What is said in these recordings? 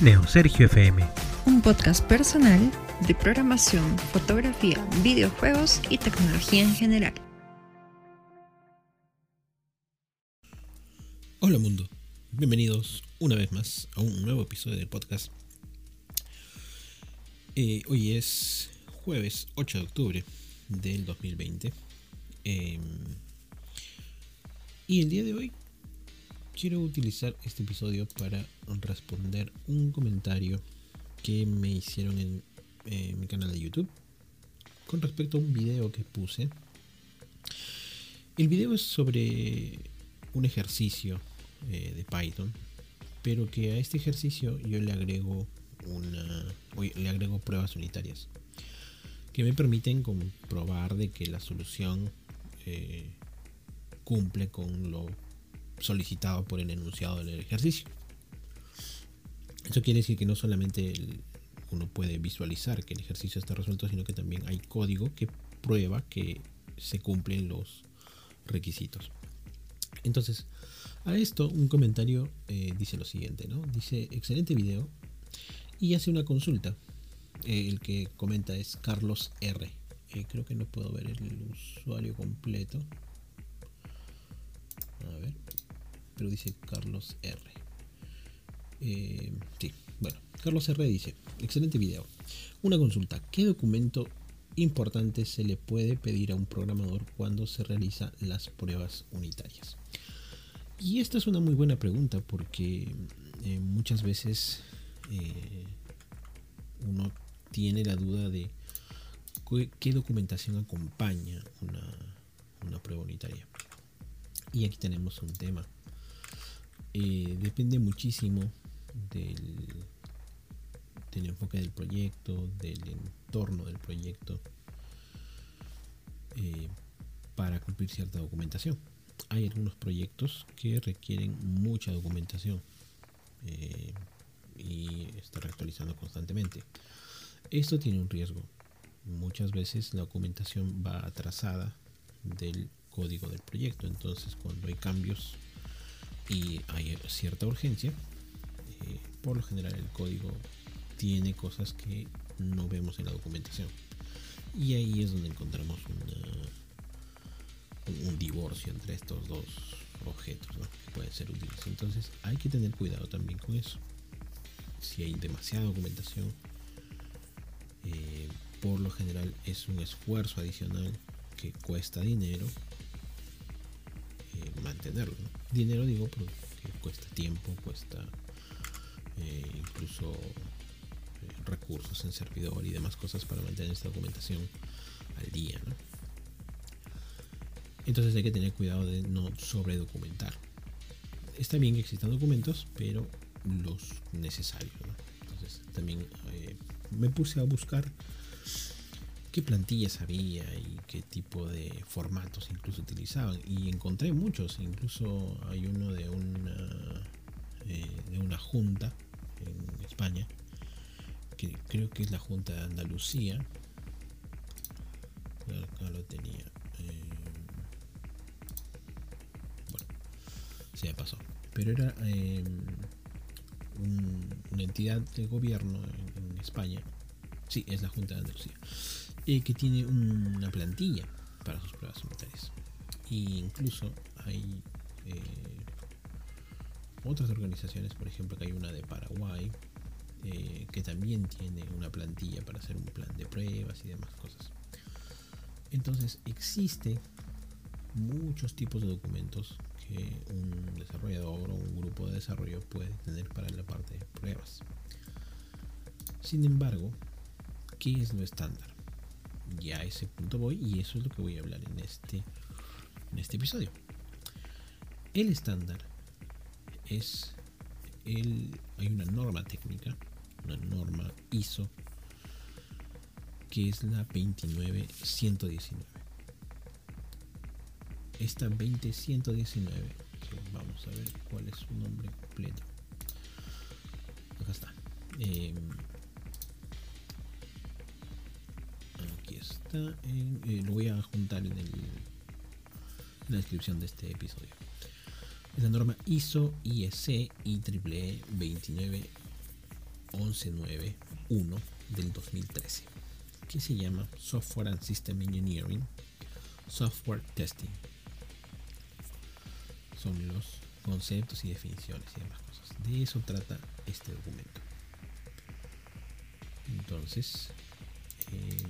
Neo Sergio FM. Un podcast personal de programación, fotografía, videojuegos y tecnología en general. Hola mundo, bienvenidos una vez más a un nuevo episodio del podcast. Eh, hoy es jueves 8 de octubre del 2020. Em, y el día de hoy quiero utilizar este episodio para responder un comentario que me hicieron en, mi canal de YouTube con respecto a un video que puse. El video es sobre un ejercicio eh, de Python, pero que a este ejercicio yo le agrego una, le agrego pruebas unitarias que me permiten comprobar de que la solución eh, cumple con lo solicitado por el enunciado del ejercicio. Eso quiere decir que no solamente uno puede visualizar que el ejercicio está resuelto, sino que también hay código que prueba que se cumplen los requisitos. Entonces, a esto un comentario eh, dice lo siguiente, ¿no? Dice, excelente video y hace una consulta. Eh, el que comenta es Carlos R. Eh, creo que no puedo ver el usuario completo. A ver pero dice Carlos R. Eh, sí, bueno, Carlos R dice, excelente video. Una consulta, ¿qué documento importante se le puede pedir a un programador cuando se realiza las pruebas unitarias? Y esta es una muy buena pregunta porque eh, muchas veces eh, uno tiene la duda de qué documentación acompaña una prueba unitaria. Y aquí tenemos un tema. Eh, depende muchísimo del, enfoque del proyecto, del entorno del proyecto, eh, para cumplir cierta documentación. Hay algunos proyectos que requieren mucha documentación eh, y estar actualizando constantemente. Esto tiene un riesgo. Muchas veces la documentación va atrasada del código del proyecto. Entonces cuando hay cambios y hay cierta urgencia, eh, por lo general el código tiene cosas que no vemos en la documentación. Y ahí es donde encontramos un divorcio entre estos dos objetos que pueden ser útiles. Entonces hay que tener cuidado también con eso. Si hay demasiada documentación, eh, por lo general es un esfuerzo adicional que cuesta dinero eh, mantenerlo. Dinero digo porque cuesta tiempo, cuesta eh, incluso eh, recursos en servidor y demás cosas para mantener esta documentación al día. Entonces hay que tener cuidado de no sobredocumentar. Está bien que existan documentos, pero los necesarios. Entonces también me puse a buscar qué plantillas había y qué tipo de formatos incluso utilizaban. Y encontré muchos, incluso hay uno de una, eh, de una junta en España, que creo que es la Junta de Andalucía. Lo tenía. Eh, bueno, se pasó. Pero era eh, una entidad de gobierno en, en España. Sí, es la Junta de Andalucía eh, que tiene una plantilla para sus pruebas unitarias. E incluso hay eh, otras organizaciones, por ejemplo, que hay una de Paraguay, eh, que también tiene una plantilla para hacer un plan de pruebas y demás cosas. Entonces existe muchos tipos de documentos que un desarrollador o un grupo de desarrollo puede tener para la parte de pruebas. Sin embargo, ¿qué es lo estándar? Ya a ese punto voy y eso es lo que voy a hablar en este, en este episodio. El estándar es el, hay una norma técnica, una norma ISO, que es la 29119. Esta 20119, vamos a ver cuál es su nombre completo. Acá está. Eh, lo voy a juntar en, la descripción de este episodio. Es la norma ISO IEC IEEE 29 1191 del 2013, que se llama Software and System Engineering, Software Testing. Son los conceptos y definiciones y demás cosas. De eso trata este documento. Entonces, eh,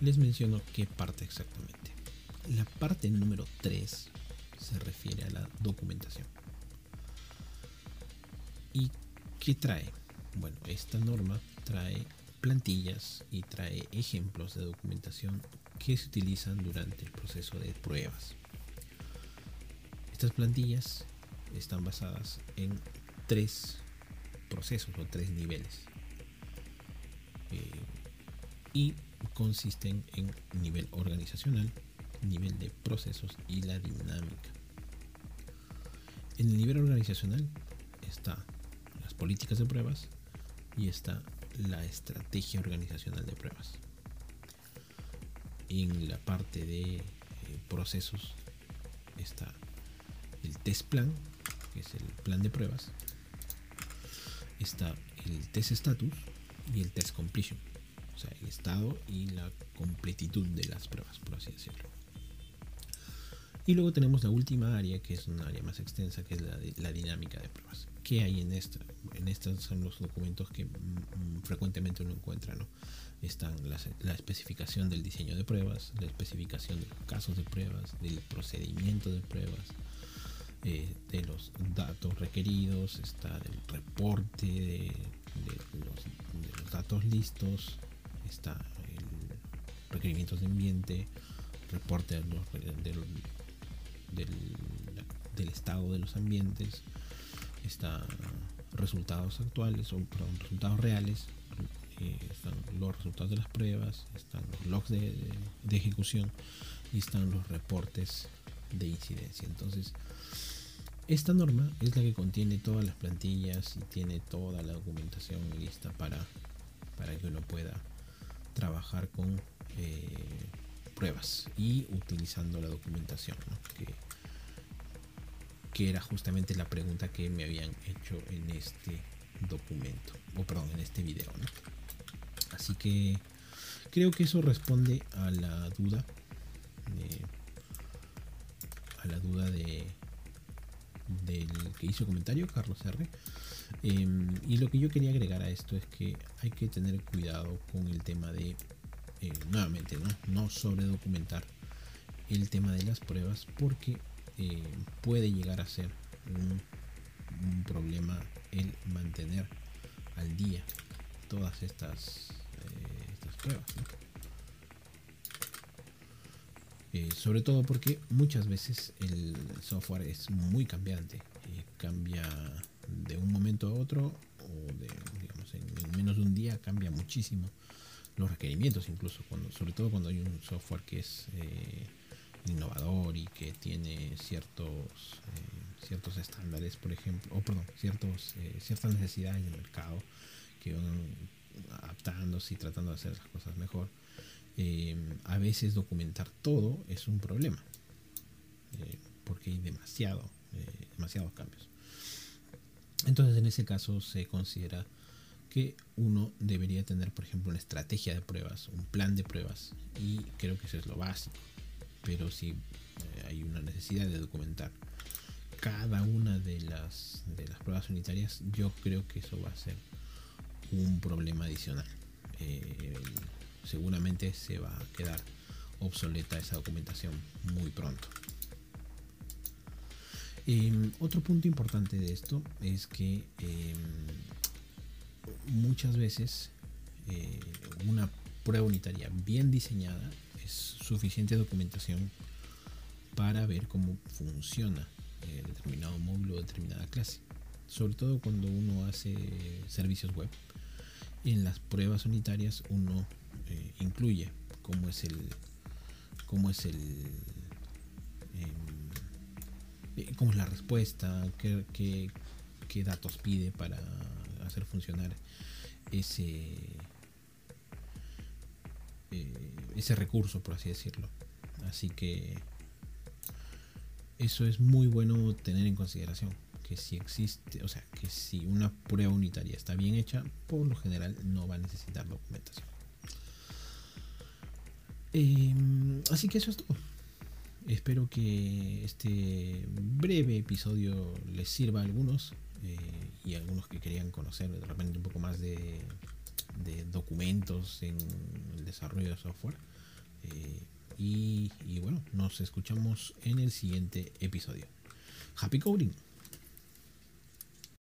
les menciono qué parte exactamente. La parte número 3 se refiere a la documentación. ¿Y qué trae? Bueno, esta norma trae plantillas y trae ejemplos de documentación que se utilizan durante el proceso de pruebas. Estas plantillas están basadas en tres procesos o tres niveles. Eh, y consisten en nivel organizacional, nivel de procesos y la dinámica. En el nivel organizacional está las políticas de pruebas y está la estrategia organizacional de pruebas. En la parte de eh, procesos está el test plan, que es el plan de pruebas. Está el test status y el test completion, o sea, el estado y la completitud de las pruebas, por así decirlo. Y luego tenemos la última área, que es una área más extensa, que es la, la dinámica de pruebas. ¿Qué hay en esta? En estos son los documentos que mm, frecuentemente uno encuentra, ¿no? Están la especificación del diseño de pruebas, la especificación de los casos de pruebas, del procedimiento de pruebas, eh, de los datos requeridos, está el reporte de, los, datos listos, está el requerimientos de ambiente, reporte del, estado de los ambientes, está resultados actuales o resultados reales, eh, están los resultados de las pruebas, están los logs de, de, ejecución y están los reportes de incidencia. Entonces, esta norma es la que contiene todas las plantillas y tiene toda la documentación lista para, para que uno pueda trabajar con eh, pruebas y utilizando la documentación, que, era justamente la pregunta que me habían hecho en este documento, o perdón, en este video. Así que creo que eso responde a la duda, a la duda de del que hizo comentario, Carlos R. Em, y lo que yo quería agregar a esto es que hay que tener cuidado con el tema de, eh, nuevamente, ¿no? no sobre documentar el tema de las pruebas porque eh, puede llegar a ser un, problema el mantener al día todas estas, eh, pruebas. Sobre todo porque muchas veces el software es muy cambiante. cambia de un momento a otro o de, digamos, en, menos de un día cambia muchísimo los requerimientos incluso cuando sobre todo cuando hay un software que es eh, innovador y que tiene ciertos eh, ciertos estándares por ejemplo o perdón ciertos ciertas necesidades del mercado que van adaptándose y tratando de hacer las cosas mejor a veces documentar todo es un problema, eh, porque hay demasiado, eh, demasiados cambios. Entonces en ese caso se considera que uno debería tener, por ejemplo, una estrategia de pruebas, un plan de pruebas, y creo que eso es lo básico. Pero si eh, hay una necesidad de documentar cada una de las, de las pruebas unitarias, yo creo que eso va a ser un problema adicional seguramente se va a quedar obsoleta esa documentación muy pronto. Em, otro punto importante de esto es que em, muchas veces eh, una prueba unitaria bien diseñada es suficiente documentación para ver cómo funciona determinado módulo o determinada clase. Sobre todo cuando uno hace servicios web. En las pruebas unitarias uno eh, incluye, cómo es el, cómo es el, em, cómo es la respuesta, qué, qué, datos pide para hacer funcionar ese, eh, ese recurso, por así decirlo. Así que eso es muy bueno tener en consideración, que si existe, o sea, que si una prueba unitaria está bien hecha, por lo general no va a necesitar documentación. Em, así que eso es todo. Espero que este breve episodio les sirva a algunos eh, y a algunos que querían conocer de repente un poco más de, documentos en el desarrollo de software. Eh, y, y bueno, nos escuchamos en el siguiente episodio. Happy Coding!